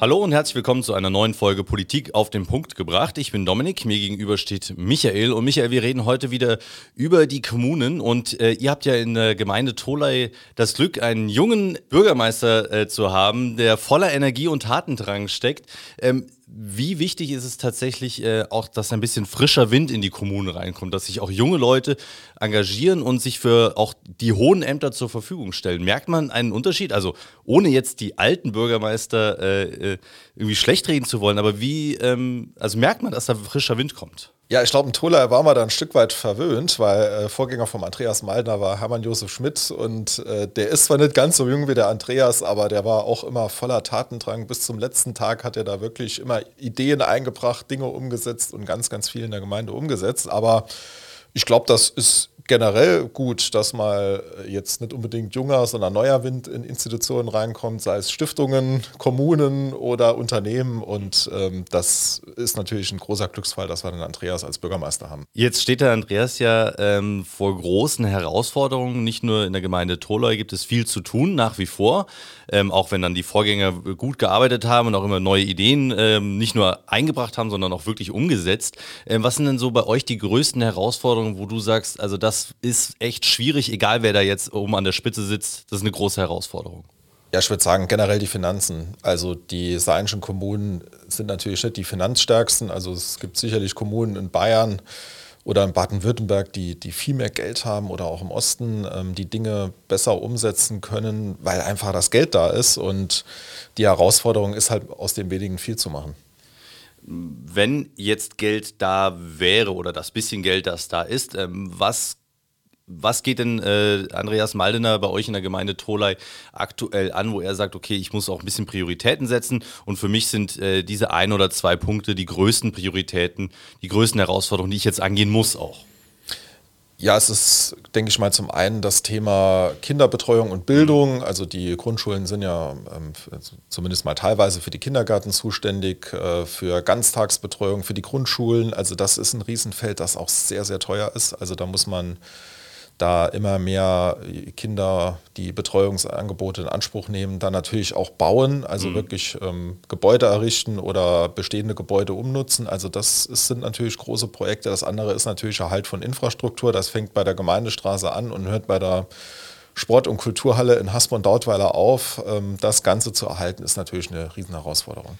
Hallo und herzlich willkommen zu einer neuen Folge Politik auf den Punkt gebracht. Ich bin Dominik, mir gegenüber steht Michael und Michael, wir reden heute wieder über die Kommunen und äh, ihr habt ja in der Gemeinde Tolai das Glück, einen jungen Bürgermeister äh, zu haben, der voller Energie und Tatendrang steckt. Ähm, wie wichtig ist es tatsächlich äh, auch, dass ein bisschen frischer Wind in die Kommune reinkommt, dass sich auch junge Leute engagieren und sich für auch die hohen Ämter zur Verfügung stellen? Merkt man einen Unterschied? Also ohne jetzt die alten Bürgermeister äh, äh irgendwie schlecht reden zu wollen, aber wie, ähm, also merkt man, dass da frischer Wind kommt? Ja, ich glaube, Tola war man da ein Stück weit verwöhnt, weil äh, Vorgänger vom Andreas Maldner war Hermann Josef Schmidt und äh, der ist zwar nicht ganz so jung wie der Andreas, aber der war auch immer voller Tatendrang. Bis zum letzten Tag hat er da wirklich immer Ideen eingebracht, Dinge umgesetzt und ganz, ganz viel in der Gemeinde umgesetzt. Aber ich glaube, das ist generell gut, dass mal jetzt nicht unbedingt junger, sondern neuer Wind in Institutionen reinkommt, sei es Stiftungen, Kommunen oder Unternehmen. Und ähm, das ist natürlich ein großer Glücksfall, dass wir den Andreas als Bürgermeister haben. Jetzt steht der Andreas ja ähm, vor großen Herausforderungen. Nicht nur in der Gemeinde Toloi gibt es viel zu tun, nach wie vor. Ähm, auch wenn dann die Vorgänger gut gearbeitet haben und auch immer neue Ideen ähm, nicht nur eingebracht haben, sondern auch wirklich umgesetzt. Ähm, was sind denn so bei euch die größten Herausforderungen, wo du sagst, also das das ist echt schwierig, egal wer da jetzt oben an der Spitze sitzt. Das ist eine große Herausforderung. Ja, ich würde sagen, generell die Finanzen. Also die saarländischen Kommunen sind natürlich nicht die finanzstärksten. Also es gibt sicherlich Kommunen in Bayern oder in Baden-Württemberg, die, die viel mehr Geld haben oder auch im Osten, ähm, die Dinge besser umsetzen können, weil einfach das Geld da ist. Und die Herausforderung ist halt aus dem wenigen viel zu machen wenn jetzt Geld da wäre oder das bisschen Geld, das da ist, ähm, was was geht denn äh, Andreas Maldener bei euch in der Gemeinde Tolai aktuell an, wo er sagt, okay, ich muss auch ein bisschen Prioritäten setzen und für mich sind äh, diese ein oder zwei Punkte die größten Prioritäten, die größten Herausforderungen, die ich jetzt angehen muss auch? Ja, es ist, denke ich mal, zum einen das Thema Kinderbetreuung und Bildung. Also die Grundschulen sind ja ähm, zumindest mal teilweise für die Kindergärten zuständig, äh, für Ganztagsbetreuung, für die Grundschulen. Also das ist ein Riesenfeld, das auch sehr, sehr teuer ist. Also da muss man da immer mehr Kinder die Betreuungsangebote in Anspruch nehmen, dann natürlich auch bauen, also mhm. wirklich ähm, Gebäude errichten oder bestehende Gebäude umnutzen. Also das ist, sind natürlich große Projekte. Das andere ist natürlich Erhalt von Infrastruktur. Das fängt bei der Gemeindestraße an und hört bei der Sport- und Kulturhalle in Hasborn-Dautweiler auf. Ähm, das Ganze zu erhalten, ist natürlich eine Riesenherausforderung.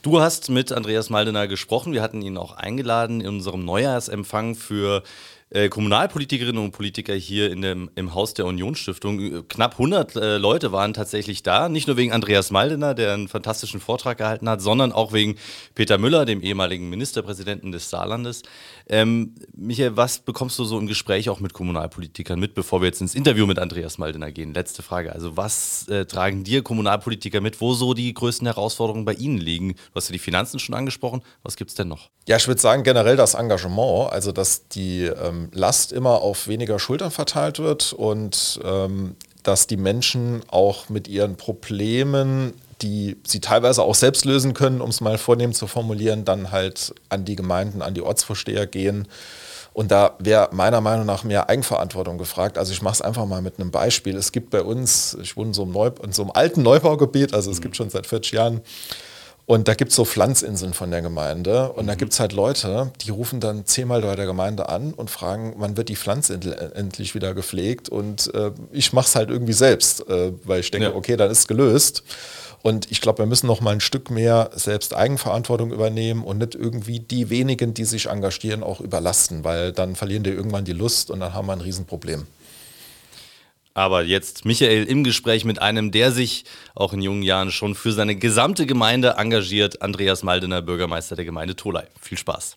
Du hast mit Andreas Maldener gesprochen. Wir hatten ihn auch eingeladen in unserem Neujahrsempfang für äh, Kommunalpolitikerinnen und Politiker hier in dem, im Haus der Unionsstiftung. Knapp 100 äh, Leute waren tatsächlich da, nicht nur wegen Andreas Maldener, der einen fantastischen Vortrag gehalten hat, sondern auch wegen Peter Müller, dem ehemaligen Ministerpräsidenten des Saarlandes. Ähm, Michael, was bekommst du so im Gespräch auch mit Kommunalpolitikern mit, bevor wir jetzt ins Interview mit Andreas Maldener gehen? Letzte Frage. Also was äh, tragen dir Kommunalpolitiker mit, wo so die größten Herausforderungen bei Ihnen liegen? Du hast ja die Finanzen schon angesprochen. Was gibt es denn noch? Ja, ich würde sagen generell das Engagement, also dass die ähm, Last immer auf weniger Schultern verteilt wird und ähm, dass die Menschen auch mit ihren Problemen, die sie teilweise auch selbst lösen können, um es mal vornehm zu formulieren, dann halt an die Gemeinden, an die Ortsvorsteher gehen. Und da wäre meiner Meinung nach mehr Eigenverantwortung gefragt. Also ich mache es einfach mal mit einem Beispiel. Es gibt bei uns, ich wohne in so einem, Neu in so einem alten Neubaugebiet, also es mhm. gibt schon seit 40 Jahren und da gibt es so Pflanzinseln von der Gemeinde. Und mhm. da gibt es halt Leute, die rufen dann zehnmal bei der Gemeinde an und fragen, wann wird die Pflanzinsel endlich wieder gepflegt. Und äh, ich mache es halt irgendwie selbst, äh, weil ich denke, ja. okay, dann ist es gelöst. Und ich glaube, wir müssen noch mal ein Stück mehr selbst Eigenverantwortung übernehmen und nicht irgendwie die wenigen, die sich engagieren, auch überlasten, weil dann verlieren die irgendwann die Lust und dann haben wir ein Riesenproblem. Aber jetzt Michael im Gespräch mit einem, der sich auch in jungen Jahren schon für seine gesamte Gemeinde engagiert, Andreas Maldener, Bürgermeister der Gemeinde Tolai. Viel Spaß.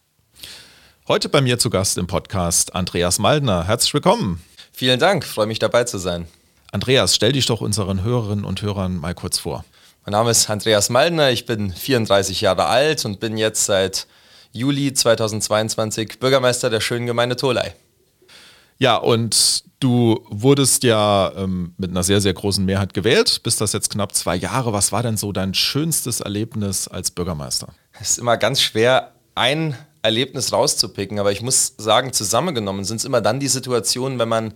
Heute bei mir zu Gast im Podcast Andreas Maldner. Herzlich willkommen. Vielen Dank, freue mich dabei zu sein. Andreas, stell dich doch unseren Hörerinnen und Hörern mal kurz vor. Mein Name ist Andreas Maldner, ich bin 34 Jahre alt und bin jetzt seit Juli 2022 Bürgermeister der schönen Gemeinde Tolai. Ja, und du wurdest ja ähm, mit einer sehr, sehr großen Mehrheit gewählt, bist das jetzt knapp zwei Jahre. Was war denn so dein schönstes Erlebnis als Bürgermeister? Es ist immer ganz schwer, ein Erlebnis rauszupicken, aber ich muss sagen, zusammengenommen sind es immer dann die Situationen, wenn man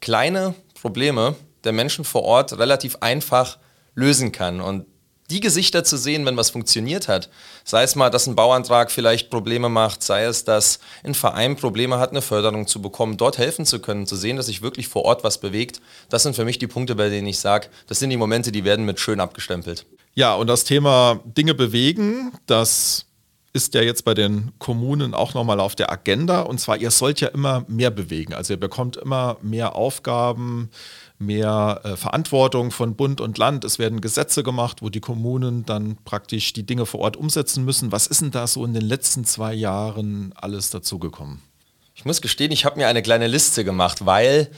kleine Probleme der Menschen vor Ort relativ einfach lösen kann. Und die Gesichter zu sehen, wenn was funktioniert hat. Sei es mal, dass ein Bauantrag vielleicht Probleme macht, sei es, dass ein Verein Probleme hat, eine Förderung zu bekommen, dort helfen zu können, zu sehen, dass sich wirklich vor Ort was bewegt. Das sind für mich die Punkte, bei denen ich sage, das sind die Momente, die werden mit schön abgestempelt. Ja, und das Thema Dinge bewegen, das ist ja jetzt bei den Kommunen auch nochmal auf der Agenda. Und zwar, ihr sollt ja immer mehr bewegen. Also ihr bekommt immer mehr Aufgaben, mehr äh, Verantwortung von Bund und Land. Es werden Gesetze gemacht, wo die Kommunen dann praktisch die Dinge vor Ort umsetzen müssen. Was ist denn da so in den letzten zwei Jahren alles dazugekommen? Ich muss gestehen, ich habe mir eine kleine Liste gemacht, weil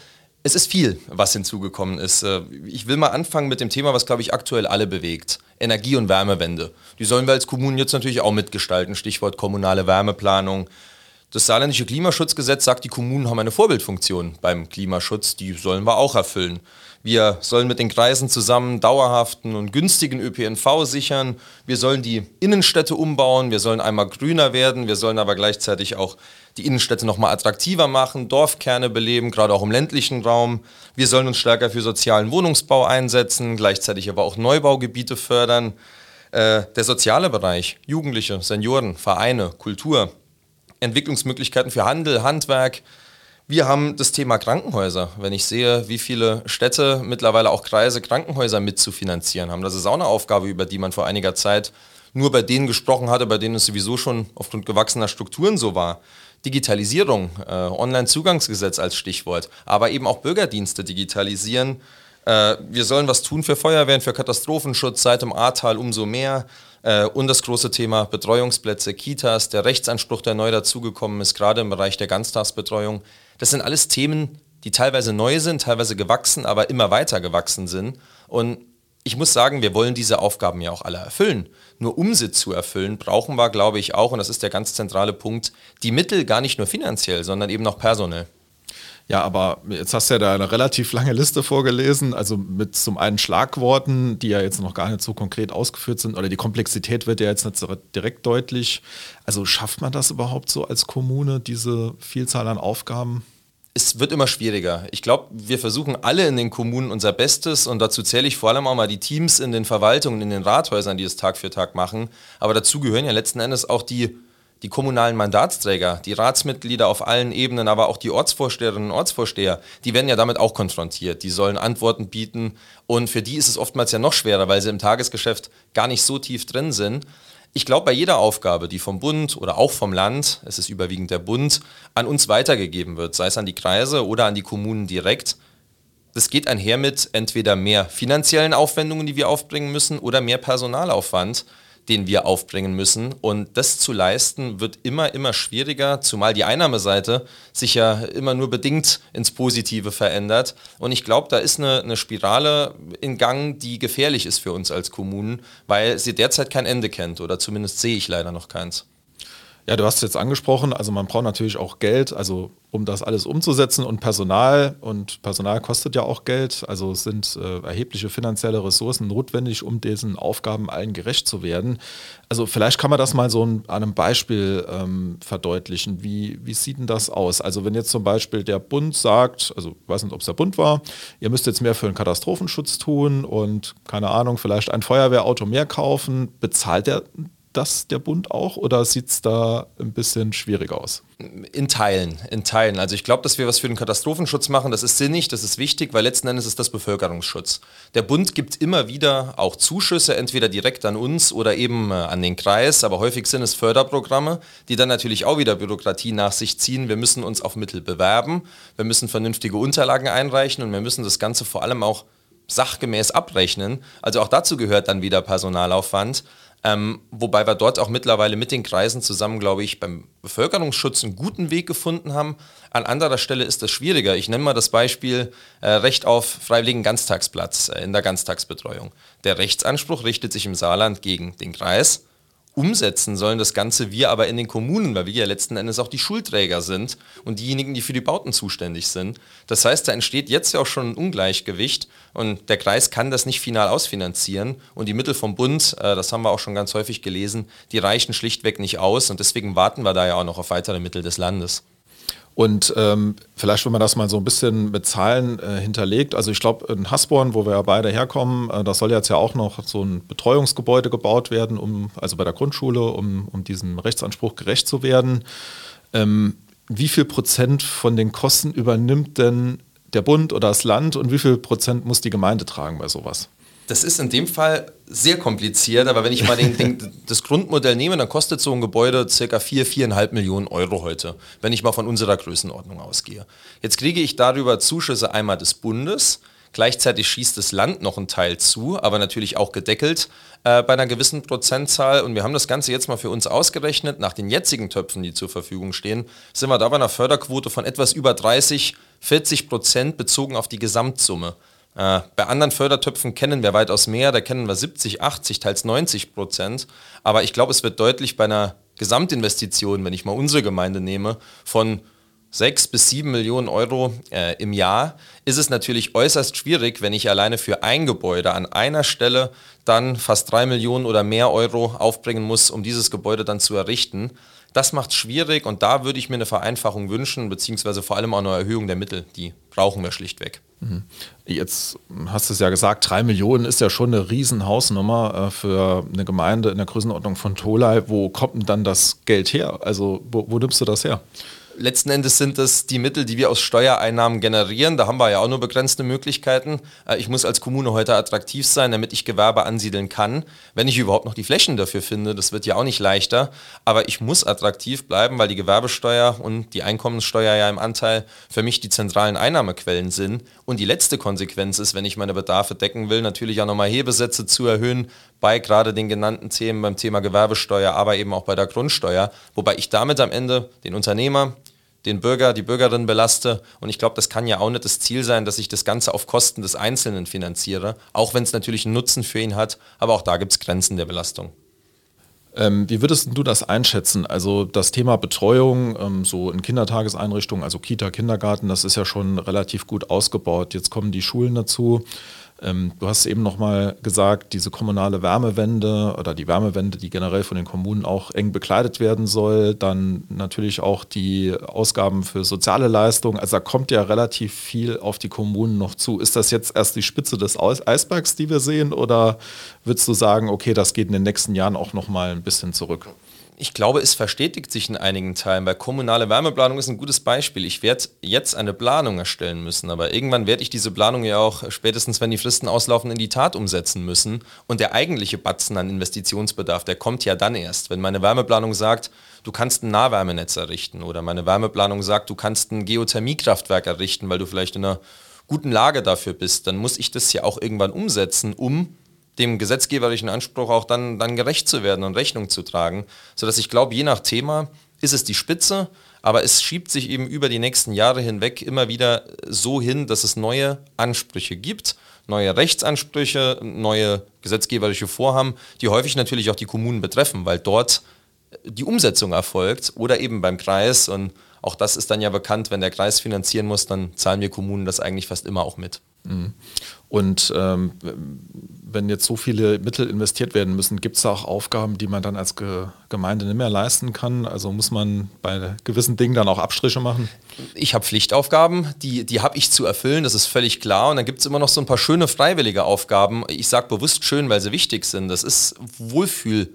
es ist viel, was hinzugekommen ist. Äh, ich will mal anfangen mit dem Thema, was, glaube ich, aktuell alle bewegt. Energie- und Wärmewende. Die sollen wir als Kommunen jetzt natürlich auch mitgestalten. Stichwort kommunale Wärmeplanung. Das saarländische Klimaschutzgesetz sagt, die Kommunen haben eine Vorbildfunktion beim Klimaschutz. Die sollen wir auch erfüllen. Wir sollen mit den Kreisen zusammen dauerhaften und günstigen ÖPNV sichern. Wir sollen die Innenstädte umbauen. Wir sollen einmal grüner werden. Wir sollen aber gleichzeitig auch die Innenstädte nochmal attraktiver machen, Dorfkerne beleben, gerade auch im ländlichen Raum. Wir sollen uns stärker für sozialen Wohnungsbau einsetzen, gleichzeitig aber auch Neubaugebiete fördern. Äh, der soziale Bereich, Jugendliche, Senioren, Vereine, Kultur, Entwicklungsmöglichkeiten für Handel, Handwerk. Wir haben das Thema Krankenhäuser. Wenn ich sehe, wie viele Städte, mittlerweile auch Kreise, Krankenhäuser mitzufinanzieren haben, das ist auch eine Aufgabe, über die man vor einiger Zeit nur bei denen gesprochen hatte, bei denen es sowieso schon aufgrund gewachsener Strukturen so war. Digitalisierung, äh, Online-Zugangsgesetz als Stichwort, aber eben auch Bürgerdienste digitalisieren. Äh, wir sollen was tun für Feuerwehren, für Katastrophenschutz, seit dem Ahrtal umso mehr. Äh, und das große Thema Betreuungsplätze, Kitas, der Rechtsanspruch, der neu dazugekommen ist, gerade im Bereich der Ganztagsbetreuung. Das sind alles Themen, die teilweise neu sind, teilweise gewachsen, aber immer weiter gewachsen sind. Und ich muss sagen, wir wollen diese Aufgaben ja auch alle erfüllen. Nur um sie zu erfüllen, brauchen wir, glaube ich, auch, und das ist der ganz zentrale Punkt, die Mittel gar nicht nur finanziell, sondern eben auch personell. Ja, aber jetzt hast du ja da eine relativ lange Liste vorgelesen, also mit zum einen Schlagworten, die ja jetzt noch gar nicht so konkret ausgeführt sind, oder die Komplexität wird ja jetzt nicht direkt deutlich. Also schafft man das überhaupt so als Kommune, diese Vielzahl an Aufgaben? Es wird immer schwieriger. Ich glaube, wir versuchen alle in den Kommunen unser Bestes und dazu zähle ich vor allem auch mal die Teams in den Verwaltungen, in den Rathäusern, die es Tag für Tag machen. Aber dazu gehören ja letzten Endes auch die, die kommunalen Mandatsträger, die Ratsmitglieder auf allen Ebenen, aber auch die Ortsvorsteherinnen und Ortsvorsteher. Die werden ja damit auch konfrontiert. Die sollen Antworten bieten und für die ist es oftmals ja noch schwerer, weil sie im Tagesgeschäft gar nicht so tief drin sind. Ich glaube, bei jeder Aufgabe, die vom Bund oder auch vom Land, es ist überwiegend der Bund, an uns weitergegeben wird, sei es an die Kreise oder an die Kommunen direkt, das geht einher mit entweder mehr finanziellen Aufwendungen, die wir aufbringen müssen, oder mehr Personalaufwand den wir aufbringen müssen. Und das zu leisten wird immer, immer schwieriger, zumal die Einnahmeseite sich ja immer nur bedingt ins Positive verändert. Und ich glaube, da ist eine, eine Spirale in Gang, die gefährlich ist für uns als Kommunen, weil sie derzeit kein Ende kennt oder zumindest sehe ich leider noch keins. Ja, du hast es jetzt angesprochen, also man braucht natürlich auch Geld, also um das alles umzusetzen und Personal und Personal kostet ja auch Geld, also es sind äh, erhebliche finanzielle Ressourcen notwendig, um diesen Aufgaben allen gerecht zu werden. Also vielleicht kann man das mal so an einem Beispiel ähm, verdeutlichen. Wie, wie sieht denn das aus? Also wenn jetzt zum Beispiel der Bund sagt, also ich weiß nicht, ob es der Bund war, ihr müsst jetzt mehr für den Katastrophenschutz tun und keine Ahnung, vielleicht ein Feuerwehrauto mehr kaufen, bezahlt der das der Bund auch oder sieht es da ein bisschen schwierig aus? In Teilen, in Teilen. Also ich glaube, dass wir was für den Katastrophenschutz machen, das ist sinnig, das ist wichtig, weil letzten Endes ist das Bevölkerungsschutz. Der Bund gibt immer wieder auch Zuschüsse, entweder direkt an uns oder eben äh, an den Kreis, aber häufig sind es Förderprogramme, die dann natürlich auch wieder Bürokratie nach sich ziehen. Wir müssen uns auf Mittel bewerben, wir müssen vernünftige Unterlagen einreichen und wir müssen das Ganze vor allem auch sachgemäß abrechnen. Also auch dazu gehört dann wieder Personalaufwand. Ähm, wobei wir dort auch mittlerweile mit den Kreisen zusammen, glaube ich, beim Bevölkerungsschutz einen guten Weg gefunden haben. An anderer Stelle ist das schwieriger. Ich nenne mal das Beispiel äh, Recht auf freiwilligen Ganztagsplatz äh, in der Ganztagsbetreuung. Der Rechtsanspruch richtet sich im Saarland gegen den Kreis umsetzen sollen das Ganze wir aber in den Kommunen, weil wir ja letzten Endes auch die Schulträger sind und diejenigen, die für die Bauten zuständig sind. Das heißt, da entsteht jetzt ja auch schon ein Ungleichgewicht und der Kreis kann das nicht final ausfinanzieren und die Mittel vom Bund, äh, das haben wir auch schon ganz häufig gelesen, die reichen schlichtweg nicht aus und deswegen warten wir da ja auch noch auf weitere Mittel des Landes. Und ähm, vielleicht, wenn man das mal so ein bisschen mit Zahlen äh, hinterlegt, also ich glaube, in Hasborn, wo wir ja beide herkommen, äh, da soll jetzt ja auch noch so ein Betreuungsgebäude gebaut werden, um, also bei der Grundschule, um, um diesem Rechtsanspruch gerecht zu werden. Ähm, wie viel Prozent von den Kosten übernimmt denn der Bund oder das Land und wie viel Prozent muss die Gemeinde tragen bei sowas? Das ist in dem Fall sehr kompliziert, aber wenn ich mal den, den, das Grundmodell nehme, dann kostet so ein Gebäude ca. 4, 4,5 Millionen Euro heute, wenn ich mal von unserer Größenordnung ausgehe. Jetzt kriege ich darüber Zuschüsse einmal des Bundes, gleichzeitig schießt das Land noch einen Teil zu, aber natürlich auch gedeckelt äh, bei einer gewissen Prozentzahl. Und wir haben das Ganze jetzt mal für uns ausgerechnet. Nach den jetzigen Töpfen, die zur Verfügung stehen, sind wir da bei einer Förderquote von etwas über 30, 40 Prozent bezogen auf die Gesamtsumme. Äh, bei anderen Fördertöpfen kennen wir weitaus mehr, da kennen wir 70, 80, teils 90 Prozent. Aber ich glaube, es wird deutlich bei einer Gesamtinvestition, wenn ich mal unsere Gemeinde nehme, von 6 bis 7 Millionen Euro äh, im Jahr, ist es natürlich äußerst schwierig, wenn ich alleine für ein Gebäude an einer Stelle dann fast 3 Millionen oder mehr Euro aufbringen muss, um dieses Gebäude dann zu errichten. Das macht es schwierig und da würde ich mir eine Vereinfachung wünschen, beziehungsweise vor allem auch eine Erhöhung der Mittel. Die brauchen wir schlichtweg. Mhm. Jetzt hast du es ja gesagt, drei Millionen ist ja schon eine Riesenhausnummer äh, für eine Gemeinde in der Größenordnung von Tolai. Wo kommt denn dann das Geld her? Also wo, wo nimmst du das her? Letzten Endes sind es die Mittel, die wir aus Steuereinnahmen generieren. Da haben wir ja auch nur begrenzte Möglichkeiten. Äh, ich muss als Kommune heute attraktiv sein, damit ich Gewerbe ansiedeln kann. Wenn ich überhaupt noch die Flächen dafür finde, das wird ja auch nicht leichter. Aber ich muss attraktiv bleiben, weil die Gewerbesteuer und die Einkommenssteuer ja im Anteil für mich die zentralen Einnahmequellen sind. Und die letzte Konsequenz ist, wenn ich meine Bedarfe decken will, natürlich auch nochmal Hebesätze zu erhöhen bei gerade den genannten Themen beim Thema Gewerbesteuer, aber eben auch bei der Grundsteuer. Wobei ich damit am Ende den Unternehmer, den Bürger, die Bürgerin belaste. Und ich glaube, das kann ja auch nicht das Ziel sein, dass ich das Ganze auf Kosten des Einzelnen finanziere, auch wenn es natürlich einen Nutzen für ihn hat. Aber auch da gibt es Grenzen der Belastung. Ähm, wie würdest du das einschätzen? Also das Thema Betreuung, ähm, so in Kindertageseinrichtungen, also Kita, Kindergarten, das ist ja schon relativ gut ausgebaut. Jetzt kommen die Schulen dazu. Ähm, du hast eben nochmal gesagt, diese kommunale Wärmewende oder die Wärmewende, die generell von den Kommunen auch eng bekleidet werden soll. Dann natürlich auch die Ausgaben für soziale Leistungen. Also da kommt ja relativ viel auf die Kommunen noch zu. Ist das jetzt erst die Spitze des Eisbergs, die wir sehen? Oder würdest du sagen, okay, das geht in den nächsten Jahren auch nochmal ein bisschen zurück? Ich glaube, es verstetigt sich in einigen Teilen, weil kommunale Wärmeplanung ist ein gutes Beispiel. Ich werde jetzt eine Planung erstellen müssen, aber irgendwann werde ich diese Planung ja auch spätestens, wenn die Fristen auslaufen, in die Tat umsetzen müssen. Und der eigentliche Batzen an Investitionsbedarf, der kommt ja dann erst. Wenn meine Wärmeplanung sagt, du kannst ein Nahwärmenetz errichten oder meine Wärmeplanung sagt, du kannst ein Geothermiekraftwerk errichten, weil du vielleicht in einer guten Lage dafür bist, dann muss ich das ja auch irgendwann umsetzen, um dem gesetzgeberischen Anspruch auch dann, dann gerecht zu werden und Rechnung zu tragen. Sodass ich glaube, je nach Thema ist es die Spitze, aber es schiebt sich eben über die nächsten Jahre hinweg immer wieder so hin, dass es neue Ansprüche gibt, neue Rechtsansprüche, neue gesetzgeberische Vorhaben, die häufig natürlich auch die Kommunen betreffen, weil dort die Umsetzung erfolgt oder eben beim Kreis und auch das ist dann ja bekannt, wenn der Kreis finanzieren muss, dann zahlen wir Kommunen das eigentlich fast immer auch mit. Mhm. Und ähm, wenn jetzt so viele Mittel investiert werden müssen, gibt es auch Aufgaben, die man dann als Ge Gemeinde nicht mehr leisten kann? Also muss man bei gewissen Dingen dann auch Abstriche machen? Ich habe Pflichtaufgaben, die, die habe ich zu erfüllen, das ist völlig klar. Und dann gibt es immer noch so ein paar schöne freiwillige Aufgaben. Ich sage bewusst schön, weil sie wichtig sind. Das ist Wohlfühl.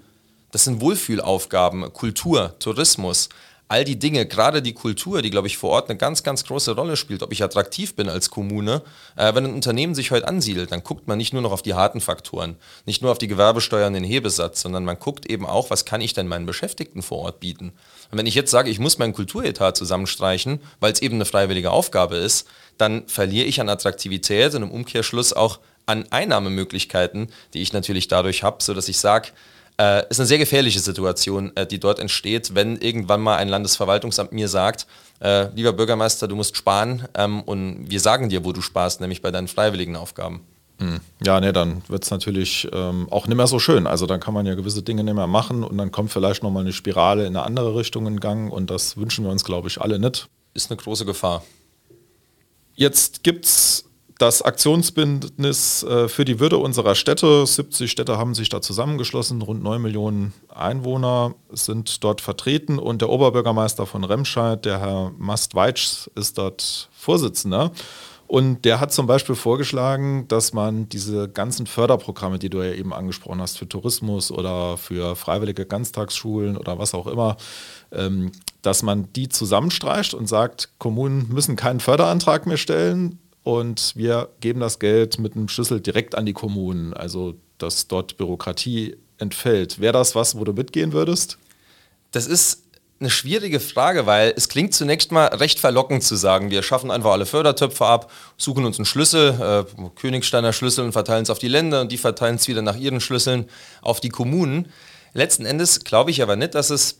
Das sind Wohlfühlaufgaben, Kultur, Tourismus all die Dinge, gerade die Kultur, die, glaube ich, vor Ort eine ganz, ganz große Rolle spielt, ob ich attraktiv bin als Kommune. Äh, wenn ein Unternehmen sich heute ansiedelt, dann guckt man nicht nur noch auf die harten Faktoren, nicht nur auf die Gewerbesteuer und den Hebesatz, sondern man guckt eben auch, was kann ich denn meinen Beschäftigten vor Ort bieten. Und wenn ich jetzt sage, ich muss meinen Kulturetat zusammenstreichen, weil es eben eine freiwillige Aufgabe ist, dann verliere ich an Attraktivität und im Umkehrschluss auch an Einnahmemöglichkeiten, die ich natürlich dadurch habe, sodass ich sage, äh, ist eine sehr gefährliche Situation, äh, die dort entsteht, wenn irgendwann mal ein Landesverwaltungsamt mir sagt, äh, lieber Bürgermeister, du musst sparen ähm, und wir sagen dir, wo du sparst, nämlich bei deinen freiwilligen Aufgaben. Hm. Ja, ne, dann wird es natürlich ähm, auch nicht mehr so schön. Also dann kann man ja gewisse Dinge nicht mehr machen und dann kommt vielleicht nochmal eine Spirale in eine andere Richtung in Gang und das wünschen wir uns, glaube ich, alle nicht. Ist eine große Gefahr. Jetzt gibt es das Aktionsbündnis äh, für die Würde unserer Städte, 70 Städte haben sich da zusammengeschlossen, rund 9 Millionen Einwohner sind dort vertreten und der Oberbürgermeister von Remscheid, der Herr Mast-Weitsch, ist dort Vorsitzender. Und der hat zum Beispiel vorgeschlagen, dass man diese ganzen Förderprogramme, die du ja eben angesprochen hast, für Tourismus oder für freiwillige Ganztagsschulen oder was auch immer, ähm, dass man die zusammenstreicht und sagt, Kommunen müssen keinen Förderantrag mehr stellen und wir geben das Geld mit einem Schlüssel direkt an die Kommunen, also dass dort Bürokratie entfällt. Wäre das was, wo du mitgehen würdest? Das ist eine schwierige Frage, weil es klingt zunächst mal recht verlockend zu sagen, wir schaffen einfach alle Fördertöpfe ab, suchen uns einen Schlüssel, äh, Königsteiner Schlüssel und verteilen es auf die Länder und die verteilen es wieder nach ihren Schlüsseln auf die Kommunen. Letzten Endes glaube ich aber nicht, dass es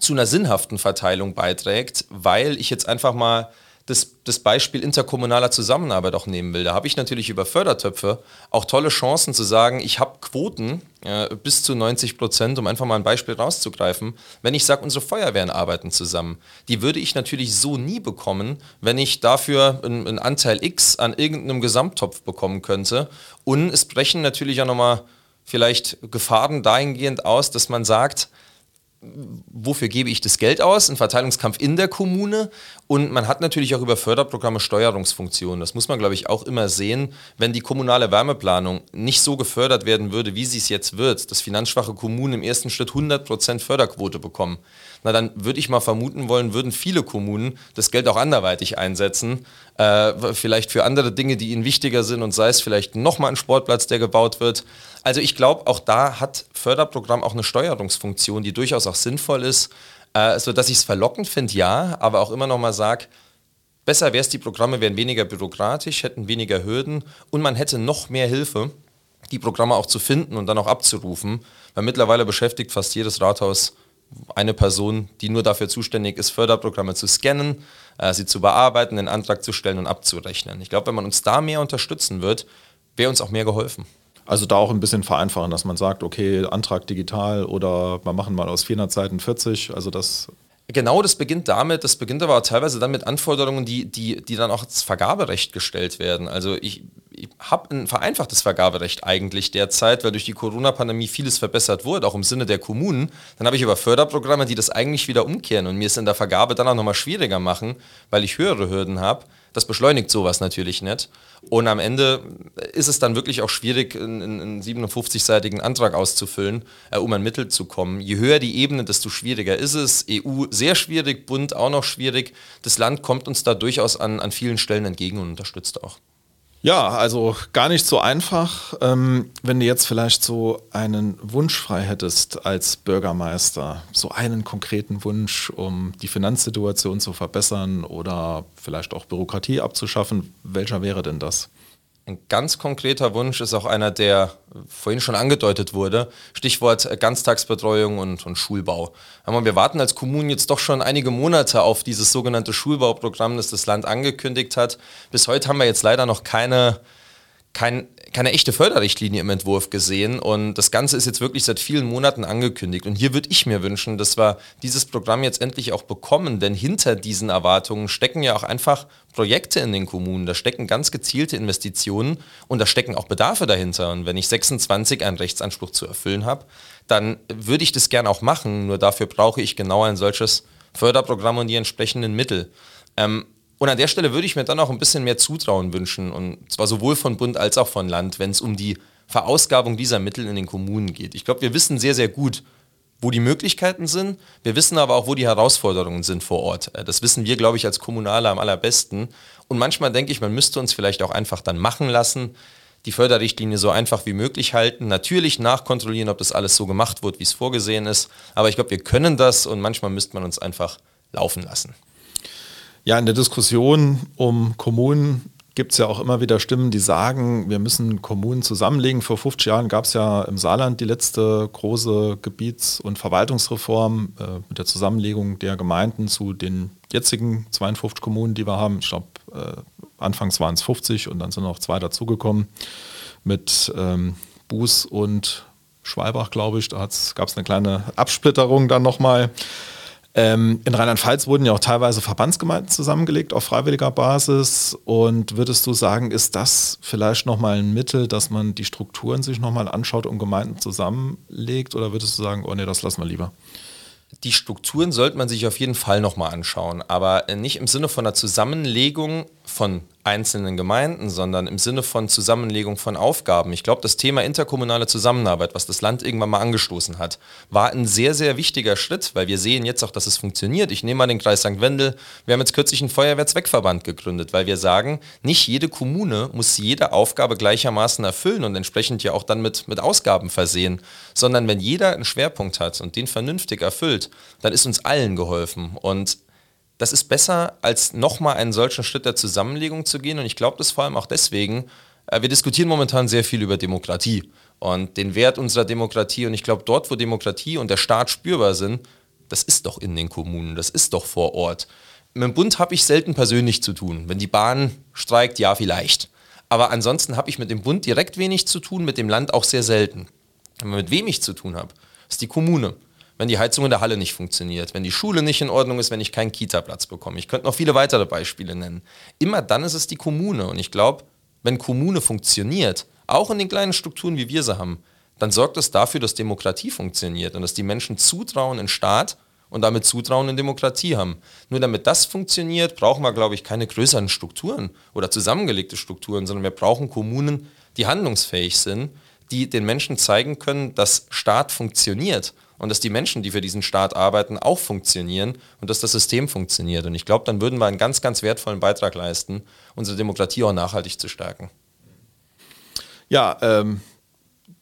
zu einer sinnhaften Verteilung beiträgt, weil ich jetzt einfach mal das, das Beispiel interkommunaler Zusammenarbeit auch nehmen will. Da habe ich natürlich über Fördertöpfe auch tolle Chancen zu sagen, ich habe Quoten äh, bis zu 90 Prozent, um einfach mal ein Beispiel rauszugreifen. Wenn ich sage, unsere Feuerwehren arbeiten zusammen, die würde ich natürlich so nie bekommen, wenn ich dafür einen, Anteil X an irgendeinem Gesamttopf bekommen könnte. Und es brechen natürlich auch nochmal vielleicht Gefahren dahingehend aus, dass man sagt, wofür gebe ich das Geld aus? Ein Verteilungskampf in der Kommune. Und man hat natürlich auch über Förderprogramme Steuerungsfunktionen. Das muss man, glaube ich, auch immer sehen. Wenn die kommunale Wärmeplanung nicht so gefördert werden würde, wie sie es jetzt wird, dass finanzschwache Kommunen im ersten Schritt 100% Förderquote bekommen, na dann würde ich mal vermuten wollen, würden viele Kommunen das Geld auch anderweitig einsetzen. Äh, vielleicht für andere Dinge, die ihnen wichtiger sind und sei es vielleicht nochmal ein Sportplatz, der gebaut wird. Also ich glaube, auch da hat Förderprogramm auch eine Steuerungsfunktion, die durchaus auch sinnvoll ist, äh, so dass ich es verlockend finde, ja, aber auch immer noch mal sage, besser wäre es, die Programme wären weniger bürokratisch, hätten weniger Hürden und man hätte noch mehr Hilfe, die Programme auch zu finden und dann auch abzurufen, weil mittlerweile beschäftigt fast jedes Rathaus eine Person, die nur dafür zuständig ist, Förderprogramme zu scannen, äh, sie zu bearbeiten, den Antrag zu stellen und abzurechnen. Ich glaube, wenn man uns da mehr unterstützen wird, wäre uns auch mehr geholfen. Also da auch ein bisschen vereinfachen, dass man sagt, okay, Antrag digital oder wir machen mal aus 400 Seiten 40. Also das Genau, das beginnt damit, das beginnt aber teilweise dann mit Anforderungen, die, die, die dann auch ins Vergaberecht gestellt werden. Also ich, ich habe ein vereinfachtes Vergaberecht eigentlich derzeit, weil durch die Corona-Pandemie vieles verbessert wurde, auch im Sinne der Kommunen. Dann habe ich aber Förderprogramme, die das eigentlich wieder umkehren und mir es in der Vergabe dann auch nochmal schwieriger machen, weil ich höhere Hürden habe. Das beschleunigt sowas natürlich nicht. Und am Ende ist es dann wirklich auch schwierig, einen, einen 57-seitigen Antrag auszufüllen, äh, um an Mittel zu kommen. Je höher die Ebene, desto schwieriger ist es. EU sehr schwierig, Bund auch noch schwierig. Das Land kommt uns da durchaus an, an vielen Stellen entgegen und unterstützt auch. Ja, also gar nicht so einfach. Ähm, wenn du jetzt vielleicht so einen Wunsch frei hättest als Bürgermeister, so einen konkreten Wunsch, um die Finanzsituation zu verbessern oder vielleicht auch Bürokratie abzuschaffen, welcher wäre denn das? Ein ganz konkreter Wunsch ist auch einer, der vorhin schon angedeutet wurde. Stichwort Ganztagsbetreuung und, und Schulbau. wir warten als Kommunen jetzt doch schon einige Monate auf dieses sogenannte Schulbauprogramm, das das Land angekündigt hat. Bis heute haben wir jetzt leider noch keine, kein, keine echte Förderrichtlinie im Entwurf gesehen und das Ganze ist jetzt wirklich seit vielen Monaten angekündigt. Und hier würde ich mir wünschen, dass wir dieses Programm jetzt endlich auch bekommen, denn hinter diesen Erwartungen stecken ja auch einfach Projekte in den Kommunen, da stecken ganz gezielte Investitionen und da stecken auch Bedarfe dahinter. Und wenn ich 26 einen Rechtsanspruch zu erfüllen habe, dann würde ich das gern auch machen, nur dafür brauche ich genau ein solches Förderprogramm und die entsprechenden Mittel. Ähm, und an der Stelle würde ich mir dann auch ein bisschen mehr Zutrauen wünschen, und zwar sowohl von Bund als auch von Land, wenn es um die Verausgabung dieser Mittel in den Kommunen geht. Ich glaube, wir wissen sehr, sehr gut, wo die Möglichkeiten sind. Wir wissen aber auch, wo die Herausforderungen sind vor Ort. Äh, das wissen wir, glaube ich, als Kommunaler am allerbesten. Und manchmal denke ich, man müsste uns vielleicht auch einfach dann machen lassen, die Förderrichtlinie so einfach wie möglich halten, natürlich nachkontrollieren, ob das alles so gemacht wird, wie es vorgesehen ist. Aber ich glaube, wir können das und manchmal müsste man uns einfach laufen lassen. Ja, in der Diskussion um Kommunen gibt es ja auch immer wieder Stimmen, die sagen, wir müssen Kommunen zusammenlegen. Vor 50 Jahren gab es ja im Saarland die letzte große Gebiets- und Verwaltungsreform äh, mit der Zusammenlegung der Gemeinden zu den jetzigen 52 Kommunen, die wir haben. Ich glaube, äh, anfangs waren es 50 und dann sind noch zwei dazugekommen mit ähm, Buß und Schwalbach, glaube ich. Da gab es eine kleine Absplitterung dann nochmal. Ähm, in Rheinland-Pfalz wurden ja auch teilweise Verbandsgemeinden zusammengelegt auf freiwilliger Basis. Und würdest du sagen, ist das vielleicht nochmal ein Mittel, dass man die Strukturen sich nochmal anschaut und Gemeinden zusammenlegt? Oder würdest du sagen, oh nee, das lassen wir lieber? die Strukturen sollte man sich auf jeden Fall nochmal anschauen, aber nicht im Sinne von einer Zusammenlegung von einzelnen Gemeinden, sondern im Sinne von Zusammenlegung von Aufgaben. Ich glaube, das Thema interkommunale Zusammenarbeit, was das Land irgendwann mal angestoßen hat, war ein sehr, sehr wichtiger Schritt, weil wir sehen jetzt auch, dass es funktioniert. Ich nehme mal den Kreis St. Wendel. Wir haben jetzt kürzlich einen Feuerwehrzweckverband gegründet, weil wir sagen, nicht jede Kommune muss jede Aufgabe gleichermaßen erfüllen und entsprechend ja auch dann mit, mit Ausgaben versehen, sondern wenn jeder einen Schwerpunkt hat und den vernünftig erfüllt, dann ist uns allen geholfen. Und das ist besser, als nochmal einen solchen Schritt der Zusammenlegung zu gehen. Und ich glaube das vor allem auch deswegen, äh, wir diskutieren momentan sehr viel über Demokratie und den Wert unserer Demokratie. Und ich glaube, dort, wo Demokratie und der Staat spürbar sind, das ist doch in den Kommunen, das ist doch vor Ort. Mit dem Bund habe ich selten persönlich zu tun. Wenn die Bahn streikt, ja vielleicht. Aber ansonsten habe ich mit dem Bund direkt wenig zu tun, mit dem Land auch sehr selten. mit wem ich zu tun habe, ist die Kommune wenn die Heizung in der Halle nicht funktioniert, wenn die Schule nicht in Ordnung ist, wenn ich keinen Kita-Platz bekomme. Ich könnte noch viele weitere Beispiele nennen. Immer dann ist es die Kommune. Und ich glaube, wenn Kommune funktioniert, auch in den kleinen Strukturen, wie wir sie haben, dann sorgt das dafür, dass Demokratie funktioniert und dass die Menschen Zutrauen in Staat und damit Zutrauen in Demokratie haben. Nur damit das funktioniert, brauchen wir, glaube ich, keine größeren Strukturen oder zusammengelegte Strukturen, sondern wir brauchen Kommunen, die handlungsfähig sind, die den Menschen zeigen können, dass Staat funktioniert und dass die Menschen, die für diesen Staat arbeiten, auch funktionieren und dass das System funktioniert. Und ich glaube, dann würden wir einen ganz, ganz wertvollen Beitrag leisten, unsere Demokratie auch nachhaltig zu stärken. Ja, ähm,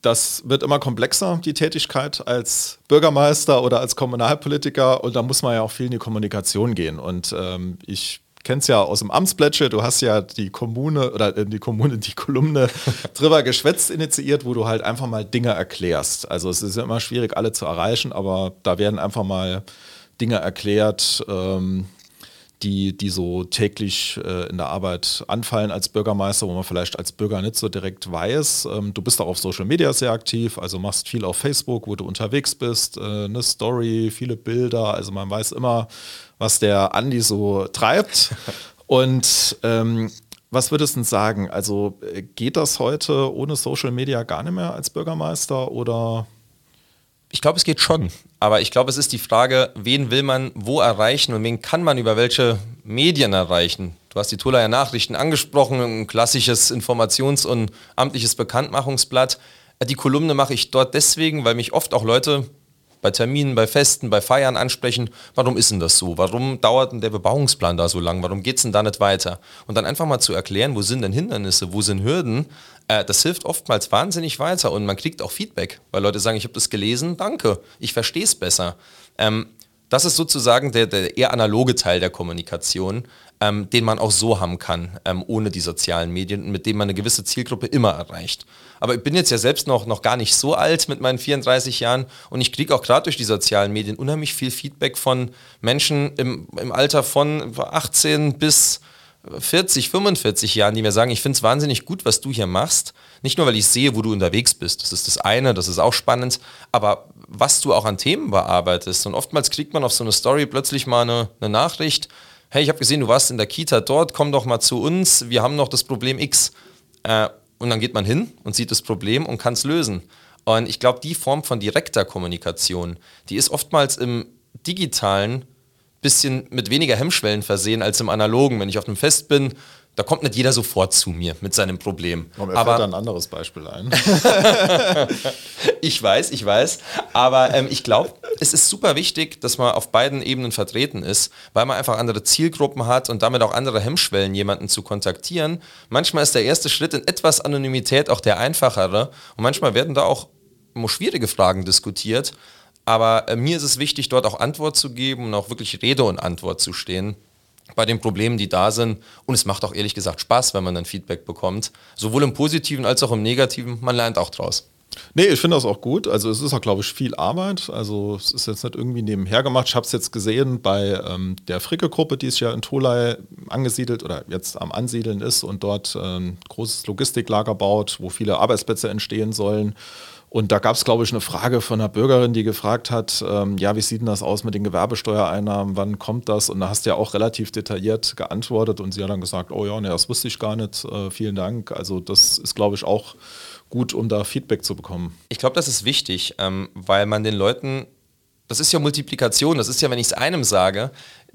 das wird immer komplexer, die Tätigkeit als Bürgermeister oder als Kommunalpolitiker. Und da muss man ja auch viel in die Kommunikation gehen. Und ähm, ich kennst ja aus dem Amtsplätsche, du hast ja die Kommune oder äh, die Kommune, die Kolumne drüber geschwätzt initiiert, wo du halt einfach mal Dinge erklärst. Also es ist ja immer schwierig, alle zu erreichen, aber da werden einfach mal Dinge erklärt, ähm, die, die so täglich äh, in der Arbeit anfallen als Bürgermeister, wo man vielleicht als Bürger nicht so direkt weiß. Ähm, du bist auch auf Social Media sehr aktiv, also machst viel auf Facebook, wo du unterwegs bist, äh, eine Story, viele Bilder, also man weiß immer, was der Andi so treibt. Und ähm, was würdest du sagen? Also äh, geht das heute ohne Social Media gar nicht mehr als Bürgermeister oder? Ich glaube, es geht schon. Aber ich glaube, es ist die Frage, wen will man wo erreichen und wen kann man über welche Medien erreichen. Du hast die Tolaer Nachrichten angesprochen, ein klassisches Informations- und amtliches Bekanntmachungsblatt. Die Kolumne mache ich dort deswegen, weil mich oft auch Leute bei Terminen, bei Festen, bei Feiern ansprechen, warum ist denn das so? Warum dauert denn der Bebauungsplan da so lang? Warum geht es denn da nicht weiter? Und dann einfach mal zu erklären, wo sind denn Hindernisse, wo sind Hürden, äh, das hilft oftmals wahnsinnig weiter und man kriegt auch Feedback, weil Leute sagen, ich habe das gelesen, danke, ich verstehe es besser. Ähm, das ist sozusagen der, der, eher analoge Teil der Kommunikation, ähm, den man auch so haben kann, ähm, ohne die sozialen Medien, mit dem man eine gewisse Zielgruppe immer erreicht. Aber ich bin jetzt ja selbst noch, noch gar nicht so alt mit meinen 34 Jahren und ich kriege auch gerade durch die sozialen Medien unheimlich viel Feedback von Menschen im, im Alter von 18 bis 40, 45 Jahren, die mir sagen, ich finde es wahnsinnig gut, was du hier machst. Nicht nur, weil ich sehe, wo du unterwegs bist. Das ist das eine, das ist auch spannend. Aber was du auch an Themen bearbeitest. Und oftmals kriegt man auf so eine Story plötzlich mal eine, eine Nachricht. Hey, ich habe gesehen, du warst in der Kita dort, komm doch mal zu uns. Wir haben noch das Problem X. Äh, und dann geht man hin und sieht das Problem und kann es lösen. Und ich glaube, die Form von direkter Kommunikation, die ist oftmals im digitalen bisschen mit weniger Hemmschwellen versehen als im analogen. Wenn ich auf einem Fest bin, da kommt nicht jeder sofort zu mir mit seinem Problem. Oh, mir aber fällt ein anderes Beispiel ein. ich weiß, ich weiß. Aber ähm, ich glaube, es ist super wichtig, dass man auf beiden Ebenen vertreten ist, weil man einfach andere Zielgruppen hat und damit auch andere Hemmschwellen, jemanden zu kontaktieren. Manchmal ist der erste Schritt in etwas Anonymität auch der einfachere. Und manchmal werden da auch schwierige Fragen diskutiert. Aber äh, mir ist es wichtig, dort auch Antwort zu geben und auch wirklich Rede und Antwort zu stehen bei den Problemen, die da sind. Und es macht auch ehrlich gesagt Spaß, wenn man dann Feedback bekommt. Sowohl im Positiven als auch im Negativen. Man lernt auch draus. Nee, ich finde das auch gut. Also es ist auch, glaube ich, viel Arbeit. Also es ist jetzt nicht irgendwie nebenher gemacht. Ich habe es jetzt gesehen bei ähm, der Fricke-Gruppe, die ist ja in Tolai angesiedelt oder jetzt am Ansiedeln ist und dort ein ähm, großes Logistiklager baut, wo viele Arbeitsplätze entstehen sollen. Und da gab es, glaube ich, eine Frage von einer Bürgerin, die gefragt hat, ähm, ja, wie sieht denn das aus mit den Gewerbesteuereinnahmen, wann kommt das? Und da hast du ja auch relativ detailliert geantwortet und sie hat dann gesagt, oh ja, nee, das wusste ich gar nicht, äh, vielen Dank. Also das ist, glaube ich, auch gut, um da Feedback zu bekommen. Ich glaube, das ist wichtig, ähm, weil man den Leuten, das ist ja Multiplikation, das ist ja, wenn ich es einem sage,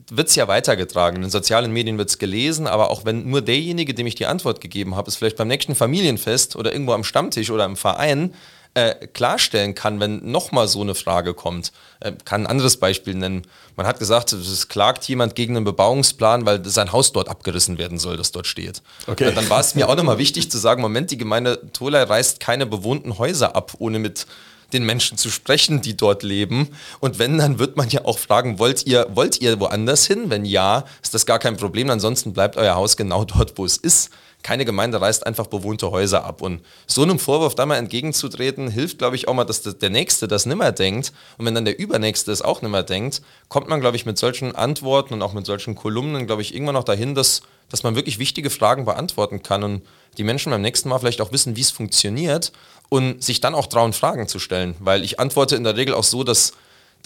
wird es ja weitergetragen. In den sozialen Medien wird es gelesen, aber auch wenn nur derjenige, dem ich die Antwort gegeben habe, es vielleicht beim nächsten Familienfest oder irgendwo am Stammtisch oder im Verein äh, klarstellen kann, wenn nochmal so eine Frage kommt. Äh, kann ein anderes Beispiel nennen. Man hat gesagt, es klagt jemand gegen einen Bebauungsplan, weil sein Haus dort abgerissen werden soll, das dort steht. Okay. Äh, dann war es mir auch nochmal wichtig zu sagen, Moment, die Gemeinde Tolai reißt keine bewohnten Häuser ab, ohne mit den Menschen zu sprechen, die dort leben. Und wenn, dann wird man ja auch fragen, wollt ihr, wollt ihr woanders hin? Wenn ja, ist das gar kein Problem. Ansonsten bleibt euer Haus genau dort, wo es ist keine Gemeinde reißt einfach bewohnte Häuser ab. Und so einem Vorwurf da mal entgegenzutreten, hilft, glaube ich, auch mal, dass der Nächste das nimmer denkt. Und wenn dann der Übernächste es auch nimmer denkt, kommt man, glaube ich, mit solchen Antworten und auch mit solchen Kolumnen, glaube ich, irgendwann noch dahin, dass, dass man wirklich wichtige Fragen beantworten kann und die Menschen beim nächsten Mal vielleicht auch wissen, wie es funktioniert und sich dann auch trauen, Fragen zu stellen. Weil ich antworte in der Regel auch so, dass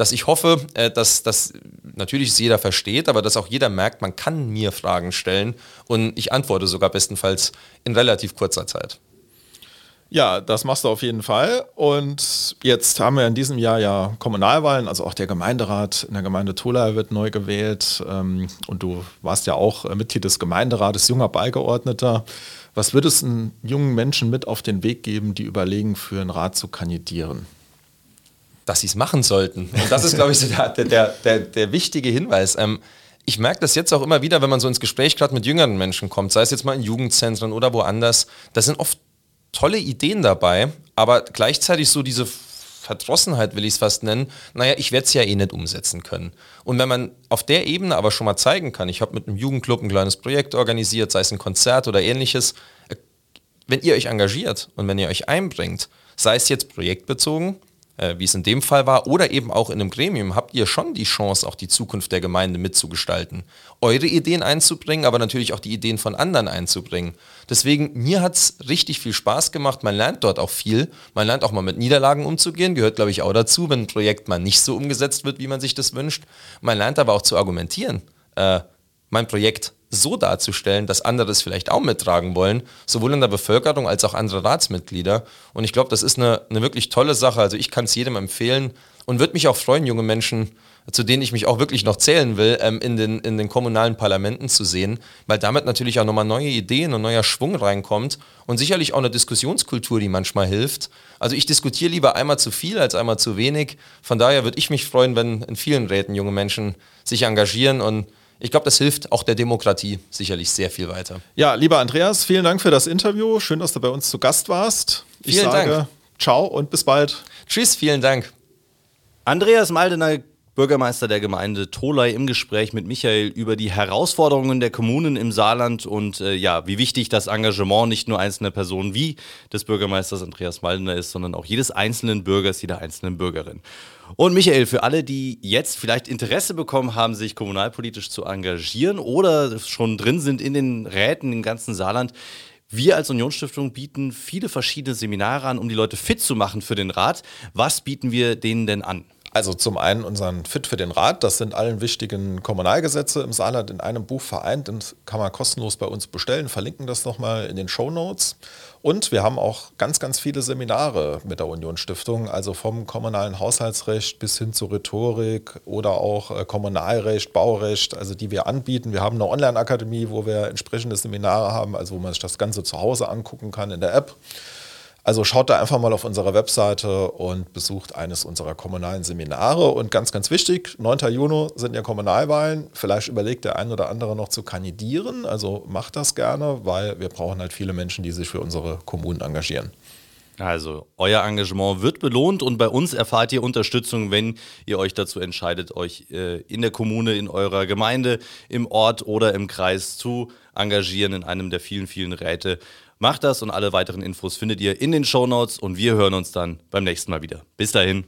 dass ich hoffe, äh, dass, dass natürlich jeder versteht, aber dass auch jeder merkt, man kann mir Fragen stellen und ich antworte sogar bestenfalls in relativ kurzer Zeit. Ja, das machst du auf jeden Fall. Und jetzt haben wir in diesem Jahr ja Kommunalwahlen, also auch der Gemeinderat in der Gemeinde Tola wird neu gewählt. Ähm, und du warst ja auch äh, Mitglied des Gemeinderates, junger Beigeordneter. Was würdest du jungen Menschen mit auf den Weg geben, die überlegen, für einen Rat zu kandidieren? Dass sie es machen sollten. Und das ist, glaube ich, so der, der, der, der wichtige Hinweis. Ähm, ich merke das jetzt auch immer wieder, wenn man so ins Gespräch gerade mit jüngeren Menschen kommt, sei es jetzt mal in Jugendzentren oder woanders, da sind oft tolle Ideen dabei, aber gleichzeitig so diese Verdrossenheit will ich es fast nennen, naja, ich werde es ja eh nicht umsetzen können. Und wenn man auf der Ebene aber schon mal zeigen kann, ich habe mit einem Jugendclub ein kleines Projekt organisiert, sei es ein Konzert oder ähnliches, äh, wenn ihr euch engagiert und wenn ihr euch einbringt, sei es jetzt projektbezogen, wie es in dem Fall war, oder eben auch in einem Gremium, habt ihr schon die Chance, auch die Zukunft der Gemeinde mitzugestalten. Eure Ideen einzubringen, aber natürlich auch die Ideen von anderen einzubringen. Deswegen, mir hat es richtig viel Spaß gemacht. Man lernt dort auch viel. Man lernt auch mal mit Niederlagen umzugehen. Gehört, glaube ich, auch dazu, wenn ein Projekt mal nicht so umgesetzt wird, wie man sich das wünscht. Man lernt aber auch zu argumentieren. Äh, mein Projekt so darzustellen, dass andere es vielleicht auch mittragen wollen, sowohl in der Bevölkerung als auch andere Ratsmitglieder. Und ich glaube, das ist eine, eine wirklich tolle Sache. Also ich kann es jedem empfehlen und würde mich auch freuen, junge Menschen, zu denen ich mich auch wirklich noch zählen will, ähm, in, den, in den kommunalen Parlamenten zu sehen, weil damit natürlich auch nochmal neue Ideen und neuer Schwung reinkommt und sicherlich auch eine Diskussionskultur, die manchmal hilft. Also ich diskutiere lieber einmal zu viel als einmal zu wenig. Von daher würde ich mich freuen, wenn in vielen Räten junge Menschen sich engagieren und ich glaube, das hilft auch der Demokratie sicherlich sehr viel weiter. Ja, lieber Andreas, vielen Dank für das Interview. Schön, dass du bei uns zu Gast warst. Ich vielen sage Dank. ciao und bis bald. Tschüss, vielen Dank. Andreas Maldener, Bürgermeister der Gemeinde Tolai im Gespräch mit Michael über die Herausforderungen der Kommunen im Saarland und äh, ja, wie wichtig das Engagement nicht nur einzelner Personen wie des Bürgermeisters Andreas Maldener ist, sondern auch jedes einzelnen Bürgers, jeder einzelnen Bürgerin. Und Michael, für alle, die jetzt vielleicht Interesse bekommen haben, sich kommunalpolitisch zu engagieren oder schon drin sind in den Räten im ganzen Saarland, wir als Unionsstiftung bieten viele verschiedene Seminare an, um die Leute fit zu machen für den Rat. Was bieten wir denen denn an? Also zum einen unseren Fit für den Rat, das sind allen wichtigen Kommunalgesetze im Saarland in einem Buch vereint, das kann man kostenlos bei uns bestellen, verlinken das nochmal in den Show Notes. Und wir haben auch ganz, ganz viele Seminare mit der Union Stiftung, also vom kommunalen Haushaltsrecht bis hin zur Rhetorik oder auch äh, Kommunalrecht, Baurecht, also die wir anbieten. Wir haben eine Online-Akademie, wo wir entsprechende Seminare haben, also wo man sich das Ganze zu Hause angucken kann in der App. Also schaut da einfach mal auf unsere Webseite und besucht eines unserer kommunalen Seminare. Und ganz, ganz wichtig, 9. Juni sind ja Kommunalwahlen. Vielleicht überlegt der ein oder andere noch zu kandidieren. Also macht das gerne, weil wir brauchen halt viele Menschen, die sich für unsere Kommunen engagieren. Also, euer Engagement wird belohnt und bei uns erfahrt ihr Unterstützung, wenn ihr euch dazu entscheidet, euch äh, in der Kommune, in eurer Gemeinde, im Ort oder im Kreis zu engagieren in einem der vielen, vielen Räte. Macht das und alle weiteren Infos findet ihr in den Show Notes und wir hören uns dann beim nächsten Mal wieder. Bis dahin.